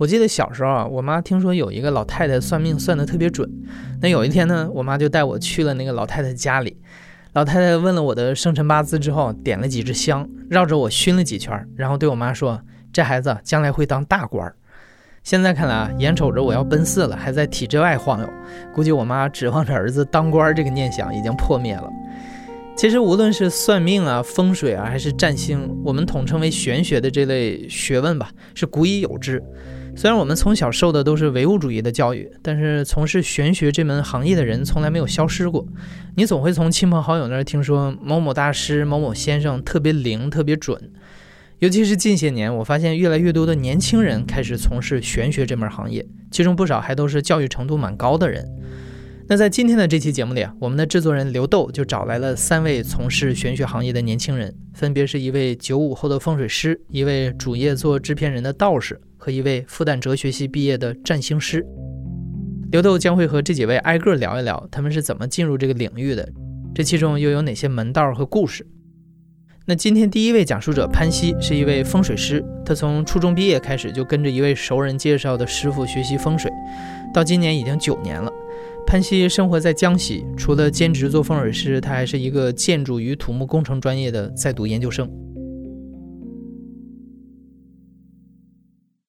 我记得小时候啊，我妈听说有一个老太太算命算得特别准。那有一天呢，我妈就带我去了那个老太太家里。老太太问了我的生辰八字之后，点了几支香，绕着我熏了几圈，然后对我妈说：“这孩子将来会当大官儿。”现在看来啊，眼瞅着我要奔四了，还在体制外晃悠，估计我妈指望着儿子当官这个念想已经破灭了。其实无论是算命啊、风水啊，还是占星，我们统称为玄学的这类学问吧，是古已有之。虽然我们从小受的都是唯物主义的教育，但是从事玄学这门行业的人从来没有消失过。你总会从亲朋好友那儿听说某某大师、某某先生特别灵、特别准。尤其是近些年，我发现越来越多的年轻人开始从事玄学这门行业，其中不少还都是教育程度蛮高的人。那在今天的这期节目里啊，我们的制作人刘豆就找来了三位从事玄学行业的年轻人，分别是一位九五后的风水师，一位主业做制片人的道士。和一位复旦哲学系毕业的占星师刘豆将会和这几位挨个聊一聊，他们是怎么进入这个领域的，这其中又有哪些门道和故事？那今天第一位讲述者潘西是一位风水师，他从初中毕业开始就跟着一位熟人介绍的师傅学习风水，到今年已经九年了。潘西生活在江西，除了兼职做风水师，他还是一个建筑与土木工程专业的在读研究生。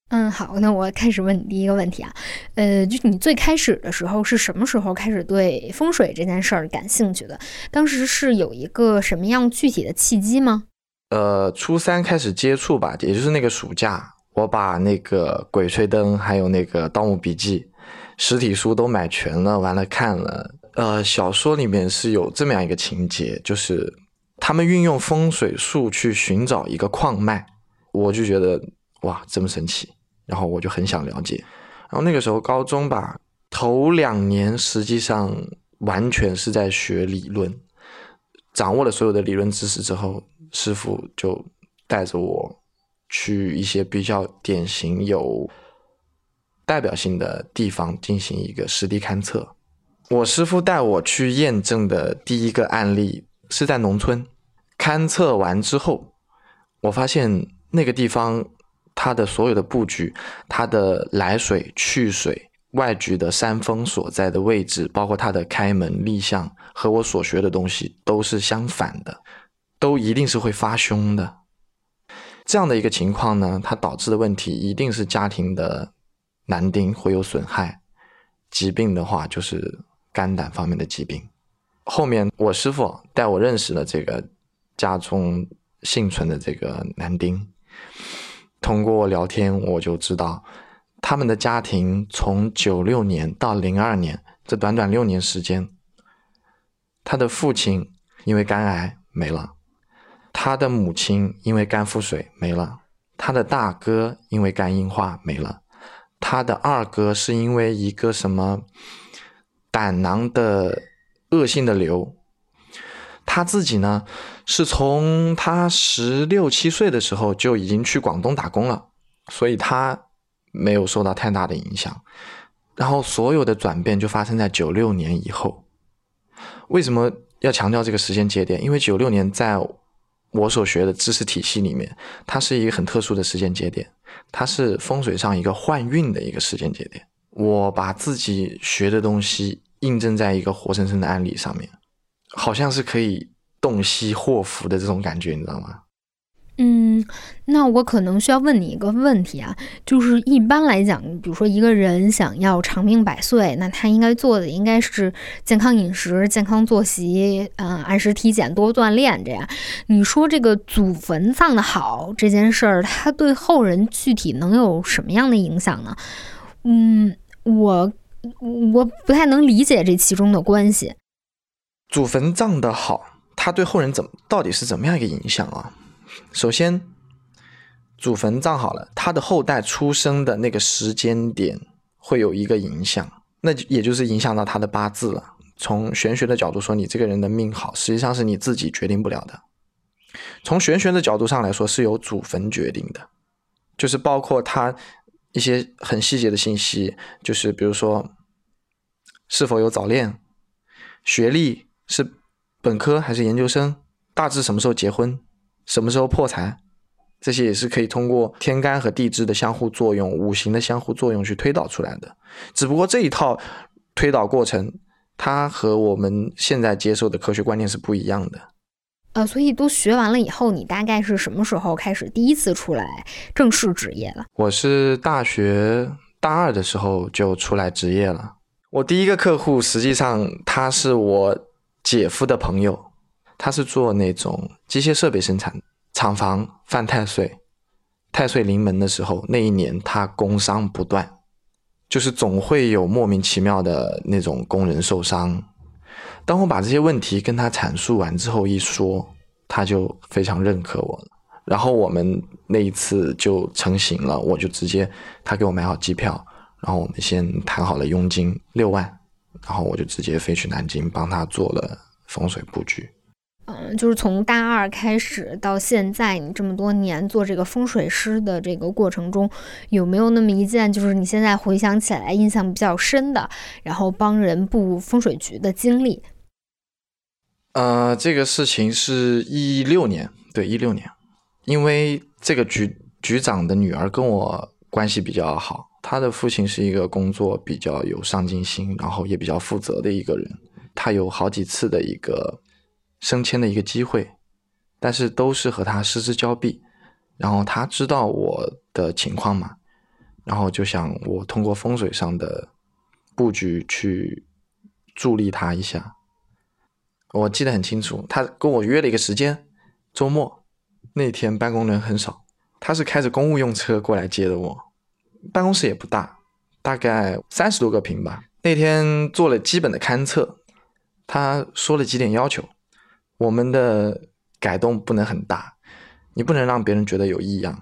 嗯，好，那我开始问你第一个问题啊，呃，就是你最开始的时候是什么时候开始对风水这件事儿感兴趣的？当时是有一个什么样具体的契机吗？呃，初三开始接触吧，也就是那个暑假，我把那个《鬼吹灯》还有那个《盗墓笔记》实体书都买全了，完了看了。呃，小说里面是有这么样一个情节，就是他们运用风水术去寻找一个矿脉，我就觉得哇，这么神奇。然后我就很想了解，然后那个时候高中吧，头两年实际上完全是在学理论，掌握了所有的理论知识之后，师傅就带着我去一些比较典型有代表性的地方进行一个实地勘测。我师傅带我去验证的第一个案例是在农村，勘测完之后，我发现那个地方。它的所有的布局，它的来水、去水、外局的山峰所在的位置，包括它的开门立向，和我所学的东西都是相反的，都一定是会发凶的。这样的一个情况呢，它导致的问题一定是家庭的男丁会有损害，疾病的话就是肝胆方面的疾病。后面我师傅带我认识了这个家中幸存的这个男丁。通过聊天，我就知道他们的家庭从九六年到零二年这短短六年时间，他的父亲因为肝癌没了，他的母亲因为肝腹水没了，他的大哥因为肝硬化没了，他的二哥是因为一个什么胆囊的恶性的瘤。他自己呢，是从他十六七岁的时候就已经去广东打工了，所以他没有受到太大的影响。然后所有的转变就发生在九六年以后。为什么要强调这个时间节点？因为九六年在我所学的知识体系里面，它是一个很特殊的时间节点，它是风水上一个换运的一个时间节点。我把自己学的东西印证在一个活生生的案例上面。好像是可以洞悉祸福的这种感觉，你知道吗？嗯，那我可能需要问你一个问题啊，就是一般来讲，比如说一个人想要长命百岁，那他应该做的应该是健康饮食、健康作息，嗯，按时体检、多锻炼这样。你说这个祖坟葬的好这件事儿，它对后人具体能有什么样的影响呢？嗯，我我不太能理解这其中的关系。祖坟葬的好，它对后人怎么到底是怎么样一个影响啊？首先，祖坟葬好了，他的后代出生的那个时间点会有一个影响，那也就是影响到他的八字了。从玄学的角度说，你这个人的命好，实际上是你自己决定不了的。从玄学的角度上来说，是由祖坟决定的，就是包括他一些很细节的信息，就是比如说是否有早恋，学历是本科还是研究生，大致什么时候结婚，什么时候破财，这些也是可以通过天干和地支的相互作用、五行的相互作用去推导出来的。只不过这一套推导过程。它和我们现在接受的科学观念是不一样的，呃，所以都学完了以后，你大概是什么时候开始第一次出来正式职业了？我是大学大二的时候就出来职业了。我第一个客户实际上他是我姐夫的朋友，他是做那种机械设备生产，厂房犯太岁，太岁临门的时候，那一年他工伤不断。就是总会有莫名其妙的那种工人受伤。当我把这些问题跟他阐述完之后，一说他就非常认可我了。然后我们那一次就成型了，我就直接他给我买好机票，然后我们先谈好了佣金六万，然后我就直接飞去南京帮他做了风水布局。嗯，就是从大二开始到现在，你这么多年做这个风水师的这个过程中，有没有那么一件，就是你现在回想起来印象比较深的，然后帮人布风水局的经历？呃，这个事情是一六年，对，一六年，因为这个局局长的女儿跟我关系比较好，他的父亲是一个工作比较有上进心，然后也比较负责的一个人，他有好几次的一个。升迁的一个机会，但是都是和他失之交臂。然后他知道我的情况嘛，然后就想我通过风水上的布局去助力他一下。我记得很清楚，他跟我约了一个时间，周末那天办公人很少，他是开着公务用车过来接的我。办公室也不大，大概三十多个平吧。那天做了基本的勘测，他说了几点要求。我们的改动不能很大，你不能让别人觉得有异样。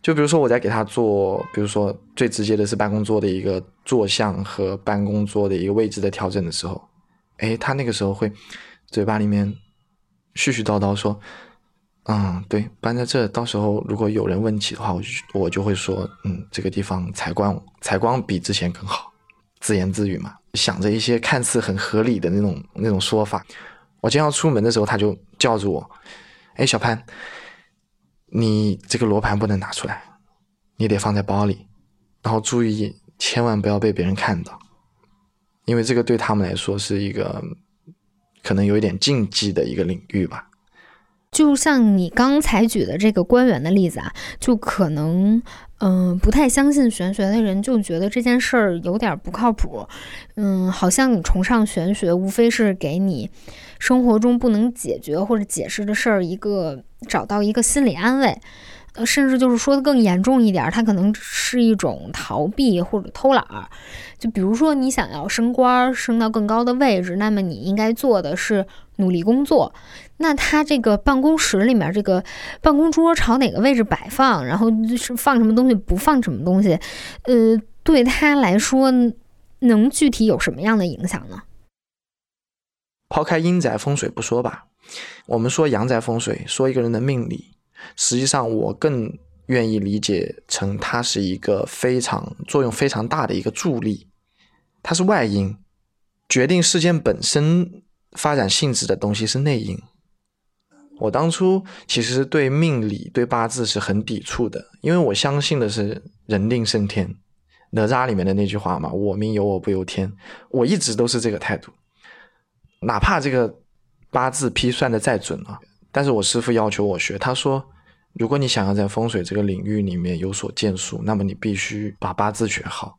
就比如说我在给他做，比如说最直接的是办公桌的一个坐向和办公桌的一个位置的调整的时候，哎，他那个时候会嘴巴里面絮絮叨叨说：“嗯，对，搬在这，到时候如果有人问起的话，我就我就会说，嗯，这个地方采光采光比之前更好。”自言自语嘛，想着一些看似很合理的那种那种说法。我将要出门的时候，他就叫住我：“哎，小潘，你这个罗盘不能拿出来，你得放在包里，然后注意千万不要被别人看到，因为这个对他们来说是一个可能有一点禁忌的一个领域吧。”就像你刚才举的这个官员的例子啊，就可能。嗯，不太相信玄学的人就觉得这件事儿有点不靠谱。嗯，好像你崇尚玄学，无非是给你生活中不能解决或者解释的事儿一个找到一个心理安慰。呃，甚至就是说的更严重一点，它可能是一种逃避或者偷懒儿。就比如说，你想要升官，升到更高的位置，那么你应该做的是努力工作。那他这个办公室里面，这个办公桌朝哪个位置摆放，然后是放什么东西，不放什么东西，呃，对他来说，能具体有什么样的影响呢？抛开阴宅风水不说吧，我们说阳宅风水，说一个人的命理。实际上，我更愿意理解成它是一个非常作用非常大的一个助力，它是外因，决定事件本身发展性质的东西是内因。我当初其实对命理、对八字是很抵触的，因为我相信的是人定胜天，哪吒里面的那句话嘛，“我命由我不由天”，我一直都是这个态度，哪怕这个八字批算的再准啊，但是我师傅要求我学，他说。如果你想要在风水这个领域里面有所建树，那么你必须把八字学好。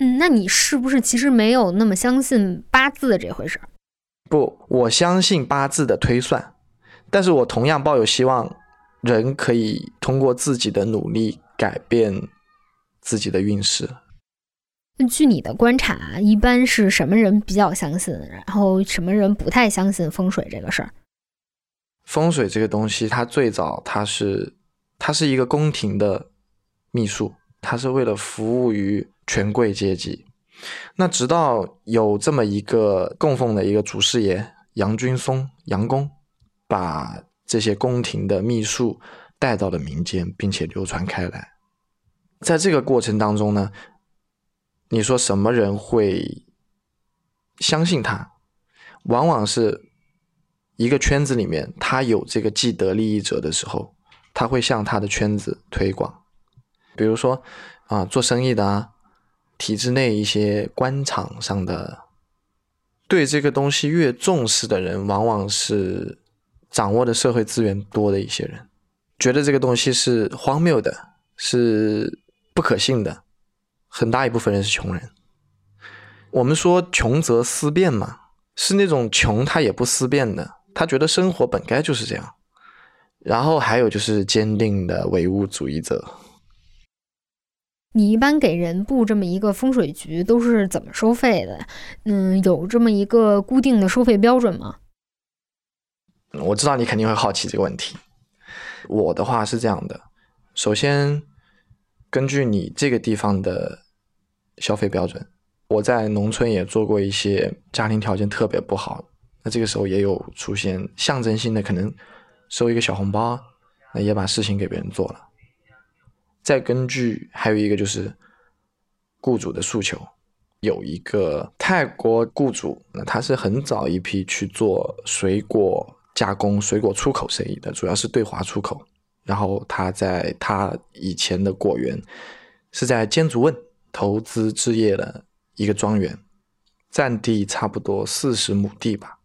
嗯，那你是不是其实没有那么相信八字这回事？不，我相信八字的推算，但是我同样抱有希望，人可以通过自己的努力改变自己的运势。据你的观察，一般是什么人比较相信，然后什么人不太相信风水这个事儿？风水这个东西，它最早它是它是一个宫廷的秘术，它是为了服务于权贵阶级。那直到有这么一个供奉的一个祖师爷杨君松杨公，把这些宫廷的秘术带到了民间，并且流传开来。在这个过程当中呢，你说什么人会相信他？往往是一个圈子里面，他有这个既得利益者的时候，他会向他的圈子推广。比如说啊，做生意的啊。体制内一些官场上的，对这个东西越重视的人，往往是掌握的社会资源多的一些人，觉得这个东西是荒谬的，是不可信的。很大一部分人是穷人。我们说穷则思变嘛，是那种穷他也不思变的，他觉得生活本该就是这样。然后还有就是坚定的唯物主义者。你一般给人布这么一个风水局都是怎么收费的？嗯，有这么一个固定的收费标准吗？我知道你肯定会好奇这个问题。我的话是这样的：首先，根据你这个地方的消费标准，我在农村也做过一些家庭条件特别不好，这个时候也有出现象征性的，可能收一个小红包，那也把事情给别人做了。再根据还有一个就是雇主的诉求，有一个泰国雇主，那他是很早一批去做水果加工、水果出口生意的，主要是对华出口。然后他在他以前的果园是在尖竹汶投资置业的一个庄园，占地差不多四十亩地吧。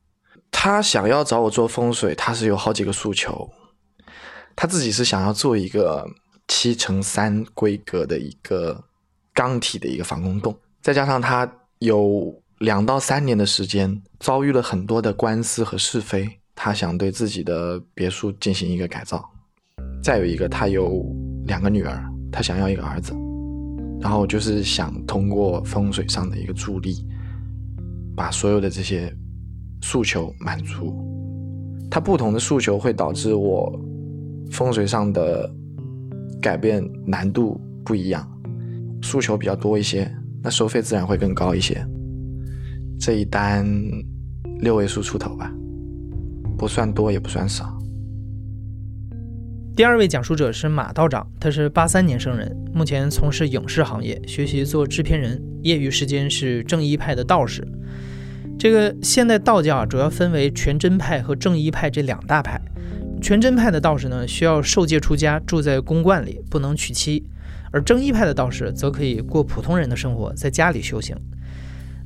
他想要找我做风水，他是有好几个诉求，他自己是想要做一个。七乘三规格的一个钢体的一个防空洞，再加上他有两到三年的时间遭遇了很多的官司和是非，他想对自己的别墅进行一个改造。再有一个，他有两个女儿，他想要一个儿子，然后就是想通过风水上的一个助力，把所有的这些诉求满足。他不同的诉求会导致我风水上的。改变难度不一样，诉求比较多一些，那收费自然会更高一些。这一单六位数出头吧，不算多也不算少。第二位讲述者是马道长，他是八三年生人，目前从事影视行业，学习做制片人，业余时间是正一派的道士。这个现代道教啊，主要分为全真派和正一派这两大派。全真派的道士呢，需要受戒出家，住在宫观里，不能娶妻；而正一派的道士则可以过普通人的生活，在家里修行。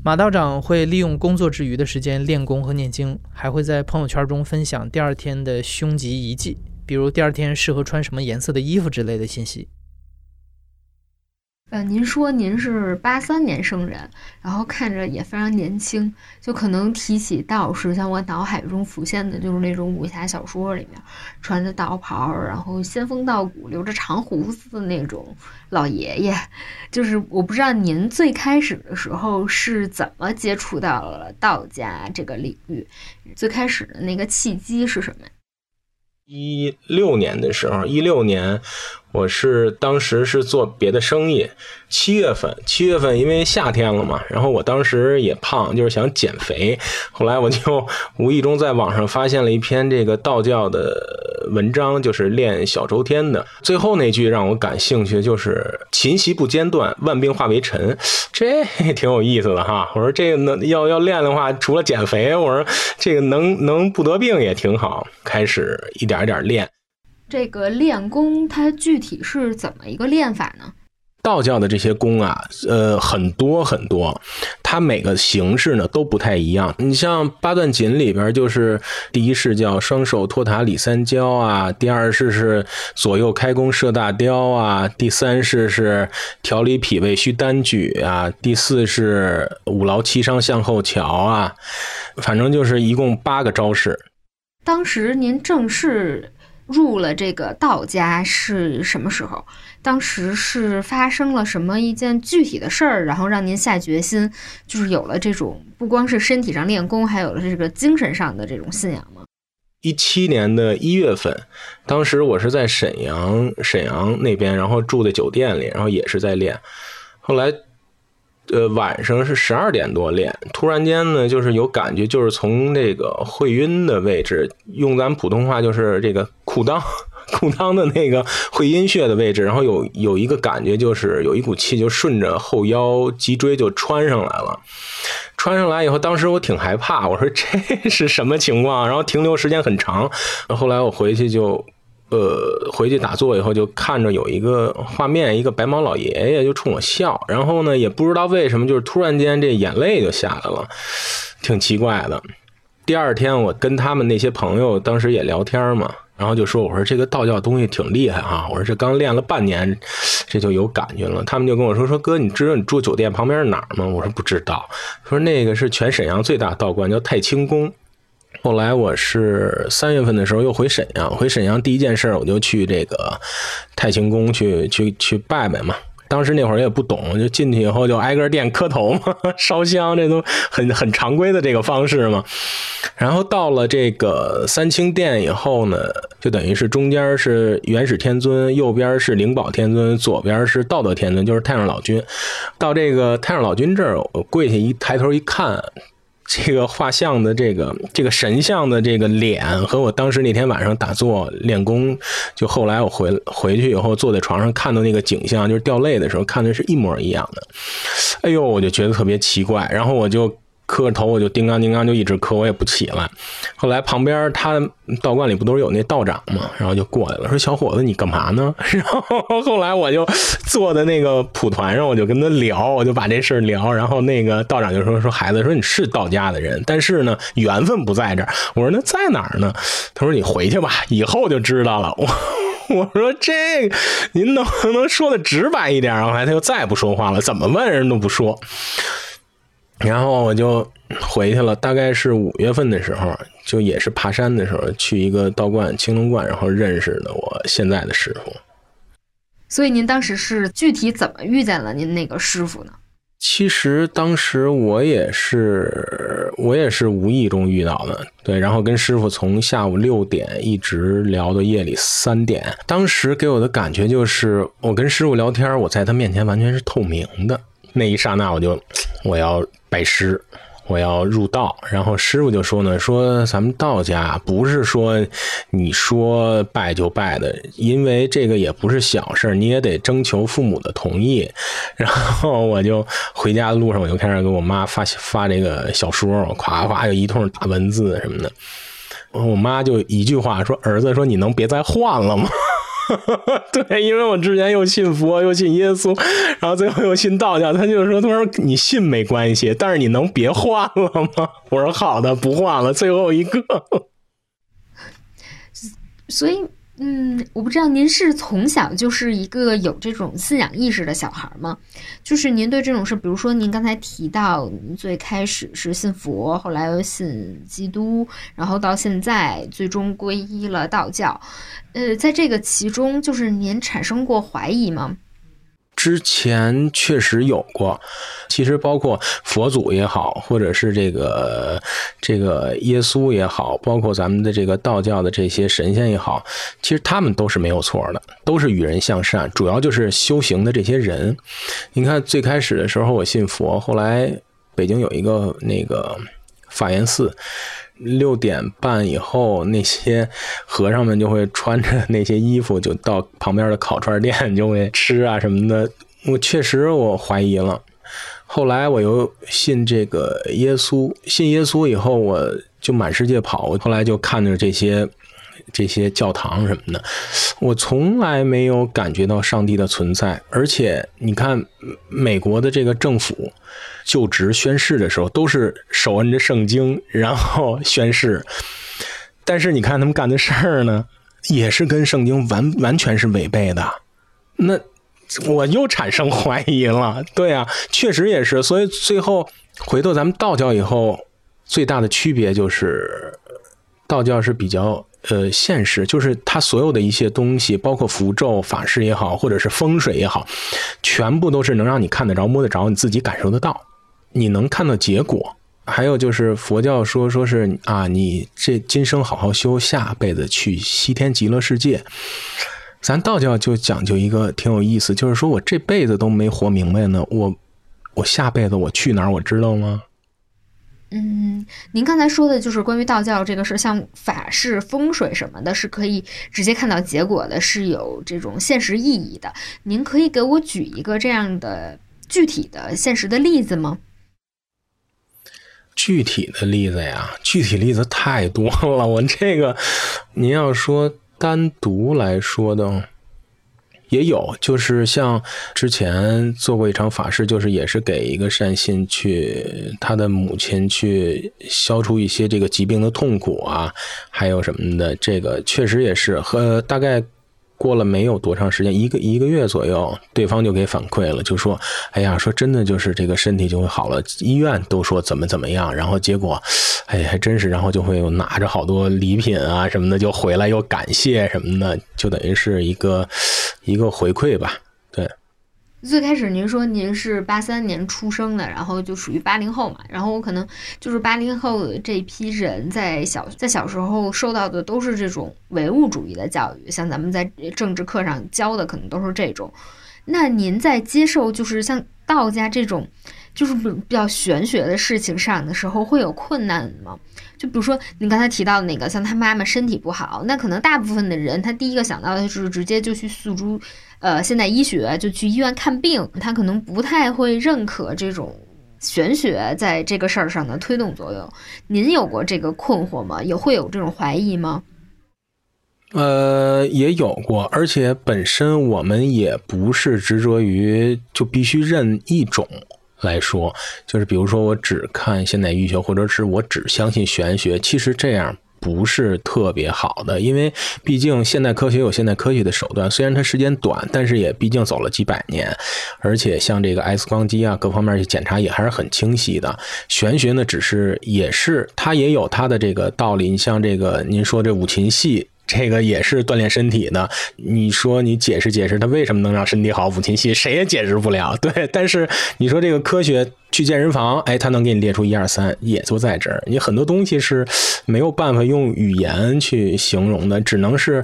马道长会利用工作之余的时间练功和念经，还会在朋友圈中分享第二天的凶吉遗迹，比如第二天适合穿什么颜色的衣服之类的信息。呃，您说您是八三年生人，然后看着也非常年轻，就可能提起道士，像我脑海中浮现的就是那种武侠小说里面穿着道袍，然后仙风道骨、留着长胡子的那种老爷爷。就是我不知道您最开始的时候是怎么接触到了道家这个领域，最开始的那个契机是什么？一六年的时候，一六年，我是当时是做别的生意。七月份，七月份因为夏天了嘛，然后我当时也胖，就是想减肥。后来我就无意中在网上发现了一篇这个道教的文章，就是练小周天的。最后那句让我感兴趣，就是“勤习不间断，万病化为尘”，这挺有意思的哈。我说这个能要要练的话，除了减肥，我说这个能能不得病也挺好。开始一点一点练，这个练功它具体是怎么一个练法呢？道教的这些功啊，呃，很多很多，它每个形式呢都不太一样。你像八段锦里边，就是第一式叫双手托塔李三焦啊，第二式是左右开弓射大雕啊，第三式是调理脾胃需单举啊，第四是五劳七伤向后瞧啊，反正就是一共八个招式。当时您正式入了这个道家是什么时候？当时是发生了什么一件具体的事儿，然后让您下决心，就是有了这种不光是身体上练功，还有了这个精神上的这种信仰吗？一七年的一月份，当时我是在沈阳，沈阳那边，然后住在酒店里，然后也是在练。后来呃，晚上是十二点多练，突然间呢，就是有感觉，就是从这个会晕的位置，用咱普通话就是这个裤裆。裤裆的那个会阴穴的位置，然后有有一个感觉，就是有一股气就顺着后腰脊椎就穿上来了。穿上来以后，当时我挺害怕，我说 这是什么情况？然后停留时间很长。后来我回去就，呃，回去打坐以后就看着有一个画面，一个白毛老爷爷就冲我笑，然后呢也不知道为什么，就是突然间这眼泪就下来了，挺奇怪的。第二天我跟他们那些朋友当时也聊天嘛。然后就说：“我说这个道教东西挺厉害啊！我说这刚练了半年，这就有感觉了。”他们就跟我说：“说哥，你知道你住酒店旁边是哪儿吗？”我说：“不知道。”说那个是全沈阳最大道观，叫太清宫。后来我是三月份的时候又回沈阳，回沈阳第一件事我就去这个太清宫去去去拜拜嘛。当时那会儿也不懂，就进去以后就挨个店磕头嘛，烧香，这都很很常规的这个方式嘛。然后到了这个三清殿以后呢，就等于是中间是元始天尊，右边是灵宝天尊，左边是道德天尊，就是太上老君。到这个太上老君这儿，我跪下一抬头一看。这个画像的这个这个神像的这个脸和我当时那天晚上打坐练功，就后来我回回去以后坐在床上看到那个景象，就是掉泪的时候看的是一模一样的。哎呦，我就觉得特别奇怪，然后我就。磕着头我就叮当叮当就一直磕，我也不起来。后来旁边他道观里不都是有那道长吗？然后就过来了，说：“小伙子，你干嘛呢？” 然后后来我就坐在那个蒲团上，我就跟他聊，我就把这事儿聊。然后那个道长就说：“说孩子，说你是道家的人，但是呢，缘分不在这儿。”我说：“那在哪儿呢？”他说：“你回去吧，以后就知道了。”我 我说：“这您能不 能说的直白一点？”然后来他就再不说话了，怎么问人都不说。然后我就回去了，大概是五月份的时候，就也是爬山的时候，去一个道观青龙观，然后认识的我现在的师傅。所以您当时是具体怎么遇见了您那个师傅呢？其实当时我也是，我也是无意中遇到的，对，然后跟师傅从下午六点一直聊到夜里三点。当时给我的感觉就是，我跟师傅聊天，我在他面前完全是透明的。那一刹那，我就我要拜师，我要入道。然后师傅就说呢，说咱们道家不是说你说拜就拜的，因为这个也不是小事你也得征求父母的同意。然后我就回家的路上，我就开始给我妈发发这个小说，咵咵有一通打文字什么的。我妈就一句话说：“儿子，说你能别再换了吗？” 对，因为我之前又信佛又信耶稣，然后最后又信道教，他就说：“他说你信没关系，但是你能别换了吗？”我说：“好的，不换了。”最后一个，所以。嗯，我不知道您是从小就是一个有这种信仰意识的小孩吗？就是您对这种事，比如说您刚才提到，最开始是信佛，后来又信基督，然后到现在最终皈依了道教。呃，在这个其中，就是您产生过怀疑吗？之前确实有过，其实包括佛祖也好，或者是这个这个耶稣也好，包括咱们的这个道教的这些神仙也好，其实他们都是没有错的，都是与人向善，主要就是修行的这些人。你看最开始的时候我信佛，后来北京有一个那个法源寺。六点半以后，那些和尚们就会穿着那些衣服，就到旁边的烤串店就会吃啊什么的。我确实我怀疑了。后来我又信这个耶稣，信耶稣以后，我就满世界跑。我后来就看着这些这些教堂什么的，我从来没有感觉到上帝的存在。而且你看，美国的这个政府。就职宣誓的时候，都是手摁着圣经，然后宣誓。但是你看他们干的事儿呢，也是跟圣经完完全是违背的。那我又产生怀疑了。对啊，确实也是。所以最后回到咱们道教以后，最大的区别就是，道教是比较呃现实，就是它所有的一些东西，包括符咒、法事也好，或者是风水也好，全部都是能让你看得着、摸得着，你自己感受得到。你能看到结果，还有就是佛教说说是啊，你这今生好好修，下辈子去西天极乐世界。咱道教就讲究一个挺有意思，就是说我这辈子都没活明白呢，我我下辈子我去哪儿，我知道吗？嗯，您刚才说的就是关于道教这个事，像法事、风水什么的，是可以直接看到结果的，是有这种现实意义的。您可以给我举一个这样的具体的现实的例子吗？具体的例子呀，具体例子太多了。我这个，您要说单独来说的。也有，就是像之前做过一场法事，就是也是给一个善信去他的母亲去消除一些这个疾病的痛苦啊，还有什么的，这个确实也是和大概。过了没有多长时间，一个一个月左右，对方就给反馈了，就说：“哎呀，说真的，就是这个身体就会好了。医院都说怎么怎么样，然后结果，哎，还真是，然后就会拿着好多礼品啊什么的，就回来又感谢什么的，就等于是一个一个回馈吧。”最开始您说您是八三年出生的，然后就属于八零后嘛，然后我可能就是八零后的这批人在小在小时候受到的都是这种唯物主义的教育，像咱们在政治课上教的可能都是这种。那您在接受就是像道家这种就是比较玄学的事情上的时候会有困难吗？就比如说您刚才提到的那个，像他妈妈身体不好，那可能大部分的人他第一个想到的就是直接就去诉诸。呃，现代医学就去医院看病，他可能不太会认可这种玄学在这个事儿上的推动作用。您有过这个困惑吗？也会有这种怀疑吗？呃，也有过，而且本身我们也不是执着于就必须认一种来说，就是比如说我只看现代医学，或者是我只相信玄学，其实这样。不是特别好的，因为毕竟现代科学有现代科学的手段，虽然它时间短，但是也毕竟走了几百年，而且像这个 X 光机啊，各方面去检查也还是很清晰的。玄学呢，只是也是它也有它的这个道理。你像这个您说这五禽戏。这个也是锻炼身体的。你说你解释解释，它为什么能让身体好？五禽戏谁也解释不了。对，但是你说这个科学去健身房，哎，他能给你列出一二三，也就在这儿。你很多东西是没有办法用语言去形容的，只能是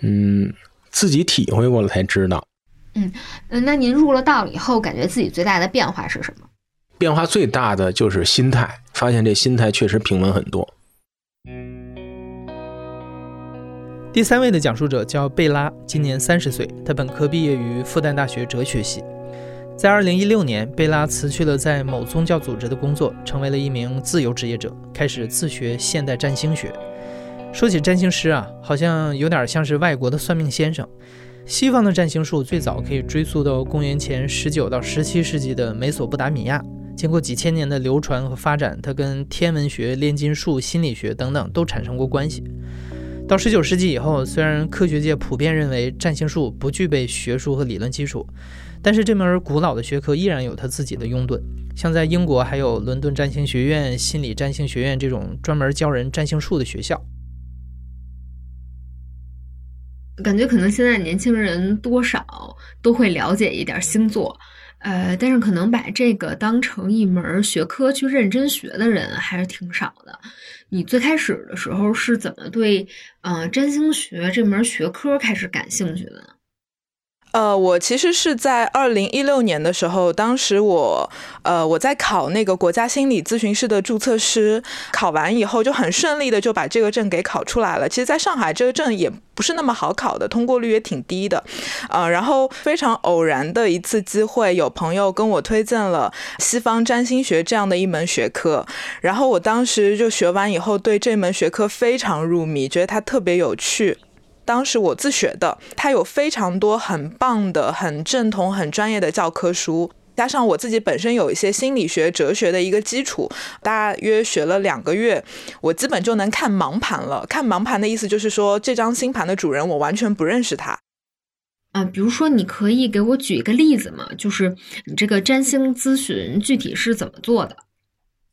嗯自己体会过了才知道。嗯嗯，那您入了道以后，感觉自己最大的变化是什么？变化最大的就是心态，发现这心态确实平稳很多。第三位的讲述者叫贝拉，今年三十岁，他本科毕业于复旦大学哲学系。在二零一六年，贝拉辞去了在某宗教组织的工作，成为了一名自由职业者，开始自学现代占星学。说起占星师啊，好像有点像是外国的算命先生。西方的占星术最早可以追溯到公元前十九到十七世纪的美索不达米亚，经过几千年的流传和发展，它跟天文学、炼金术、心理学等等都产生过关系。到十九世纪以后，虽然科学界普遍认为占星术不具备学术和理论基础，但是这门古老的学科依然有它自己的拥趸。像在英国，还有伦敦占星学院、心理占星学院这种专门教人占星术的学校。感觉可能现在年轻人多少都会了解一点星座，呃，但是可能把这个当成一门学科去认真学的人还是挺少的。你最开始的时候是怎么对，呃，占星学这门学科开始感兴趣的呢？呃，我其实是在二零一六年的时候，当时我，呃，我在考那个国家心理咨询师的注册师，考完以后就很顺利的就把这个证给考出来了。其实，在上海这个证也不是那么好考的，通过率也挺低的，呃，然后非常偶然的一次机会，有朋友跟我推荐了西方占星学这样的一门学科，然后我当时就学完以后，对这门学科非常入迷，觉得它特别有趣。当时我自学的，它有非常多很棒的、很正统、很专业的教科书，加上我自己本身有一些心理学、哲学的一个基础，大约学了两个月，我基本就能看盲盘了。看盲盘的意思就是说，这张星盘的主人我完全不认识他。啊，比如说，你可以给我举一个例子吗？就是你这个占星咨询具体是怎么做的？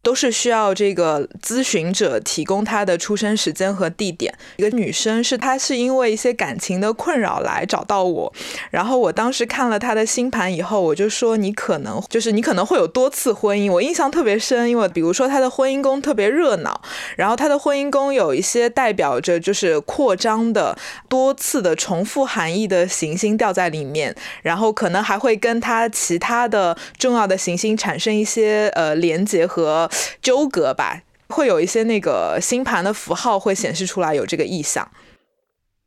都是需要这个咨询者提供他的出生时间和地点。一个女生是她是因为一些感情的困扰来找到我，然后我当时看了她的星盘以后，我就说你可能就是你可能会有多次婚姻。我印象特别深，因为比如说她的婚姻宫特别热闹，然后她的婚姻宫有一些代表着就是扩张的多次的重复含义的行星掉在里面，然后可能还会跟她其他的重要的行星产生一些呃连接和。纠葛吧，会有一些那个星盘的符号会显示出来有这个意象。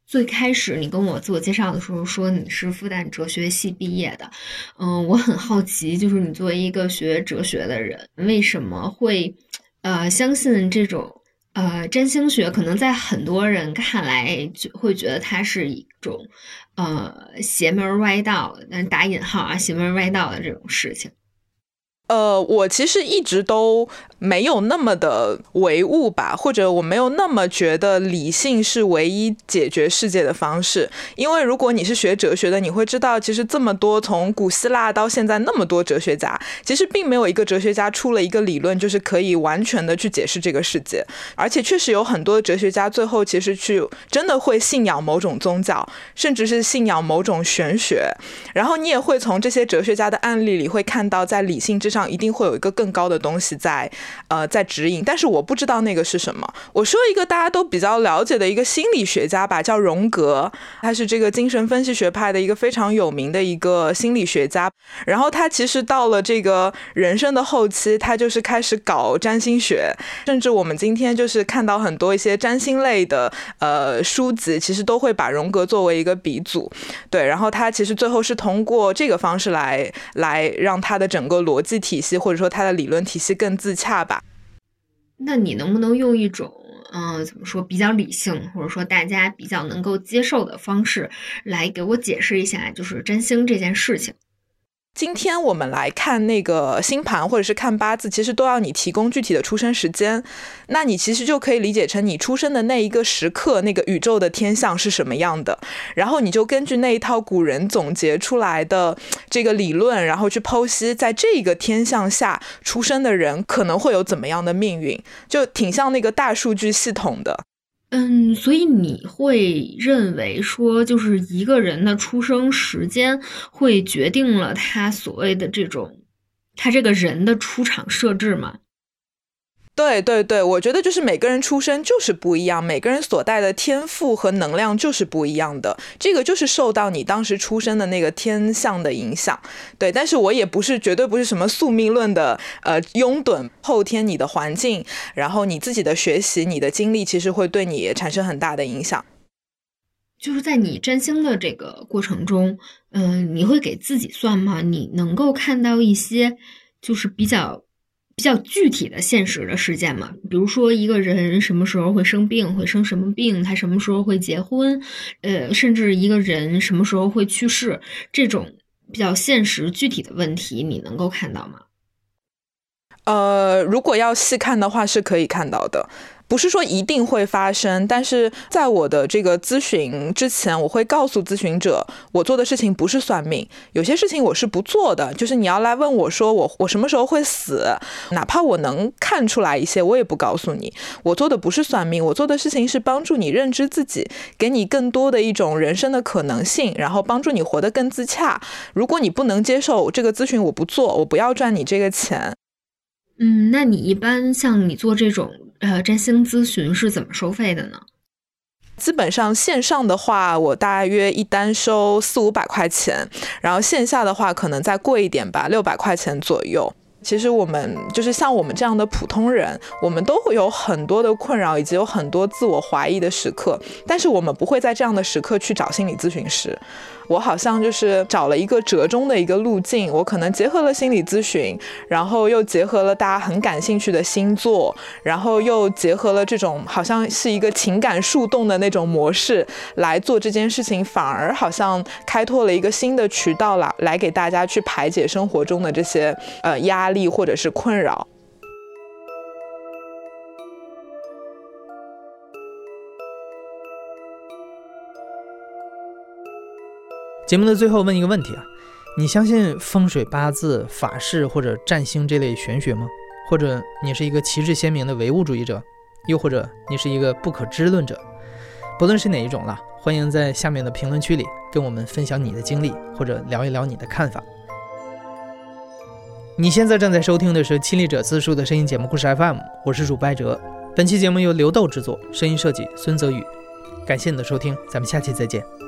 最开始你跟我自我介绍的时候说你是复旦哲学系毕业的，嗯，我很好奇，就是你作为一个学哲学的人，为什么会呃相信这种呃占星学？可能在很多人看来，就会觉得它是一种呃邪门歪道，但打引号啊，邪门歪道的这种事情。呃，我其实一直都没有那么的唯物吧，或者我没有那么觉得理性是唯一解决世界的方式。因为如果你是学哲学的，你会知道，其实这么多从古希腊到现在那么多哲学家，其实并没有一个哲学家出了一个理论，就是可以完全的去解释这个世界。而且确实有很多哲学家最后其实去真的会信仰某种宗教，甚至是信仰某种玄学。然后你也会从这些哲学家的案例里会看到，在理性之上一定会有一个更高的东西在，呃，在指引，但是我不知道那个是什么。我说一个大家都比较了解的一个心理学家吧，叫荣格，他是这个精神分析学派的一个非常有名的一个心理学家。然后他其实到了这个人生的后期，他就是开始搞占星学，甚至我们今天就是看到很多一些占星类的呃书籍，其实都会把荣格作为一个鼻祖。对，然后他其实最后是通过这个方式来来让他的整个逻辑。体系或者说它的理论体系更自洽吧？那你能不能用一种嗯，怎么说比较理性，或者说大家比较能够接受的方式来给我解释一下，就是占星这件事情？今天我们来看那个星盘，或者是看八字，其实都要你提供具体的出生时间。那你其实就可以理解成你出生的那一个时刻，那个宇宙的天象是什么样的。然后你就根据那一套古人总结出来的这个理论，然后去剖析，在这个天象下出生的人可能会有怎么样的命运，就挺像那个大数据系统的。嗯，所以你会认为说，就是一个人的出生时间会决定了他所谓的这种，他这个人的出场设置吗？对对对，我觉得就是每个人出生就是不一样，每个人所带的天赋和能量就是不一样的，这个就是受到你当时出生的那个天象的影响。对，但是我也不是绝对不是什么宿命论的呃拥趸，后天你的环境，然后你自己的学习，你的经历，其实会对你产生很大的影响。就是在你占星的这个过程中，嗯，你会给自己算吗？你能够看到一些就是比较。比较具体的现实的事件嘛，比如说一个人什么时候会生病，会生什么病，他什么时候会结婚，呃，甚至一个人什么时候会去世，这种比较现实具体的问题，你能够看到吗？呃，如果要细看的话，是可以看到的。不是说一定会发生，但是在我的这个咨询之前，我会告诉咨询者，我做的事情不是算命，有些事情我是不做的。就是你要来问我说我我什么时候会死，哪怕我能看出来一些，我也不告诉你。我做的不是算命，我做的事情是帮助你认知自己，给你更多的一种人生的可能性，然后帮助你活得更自洽。如果你不能接受这个咨询，我不做，我不要赚你这个钱。嗯，那你一般像你做这种呃占星咨询是怎么收费的呢？基本上线上的话，我大约一单收四五百块钱，然后线下的话可能再贵一点吧，六百块钱左右。其实我们就是像我们这样的普通人，我们都会有很多的困扰，以及有很多自我怀疑的时刻，但是我们不会在这样的时刻去找心理咨询师。我好像就是找了一个折中的一个路径，我可能结合了心理咨询，然后又结合了大家很感兴趣的星座，然后又结合了这种好像是一个情感树洞的那种模式来做这件事情，反而好像开拓了一个新的渠道了，来给大家去排解生活中的这些呃压力或者是困扰。节目的最后问一个问题啊，你相信风水八字、法事或者占星这类玄学吗？或者你是一个旗帜鲜明的唯物主义者，又或者你是一个不可知论者。不论是哪一种了，欢迎在下面的评论区里跟我们分享你的经历，或者聊一聊你的看法。你现在正在收听的是《亲历者自述》的声音节目故事 FM，我是主播艾哲。本期节目由刘豆制作，声音设计孙泽宇。感谢你的收听，咱们下期再见。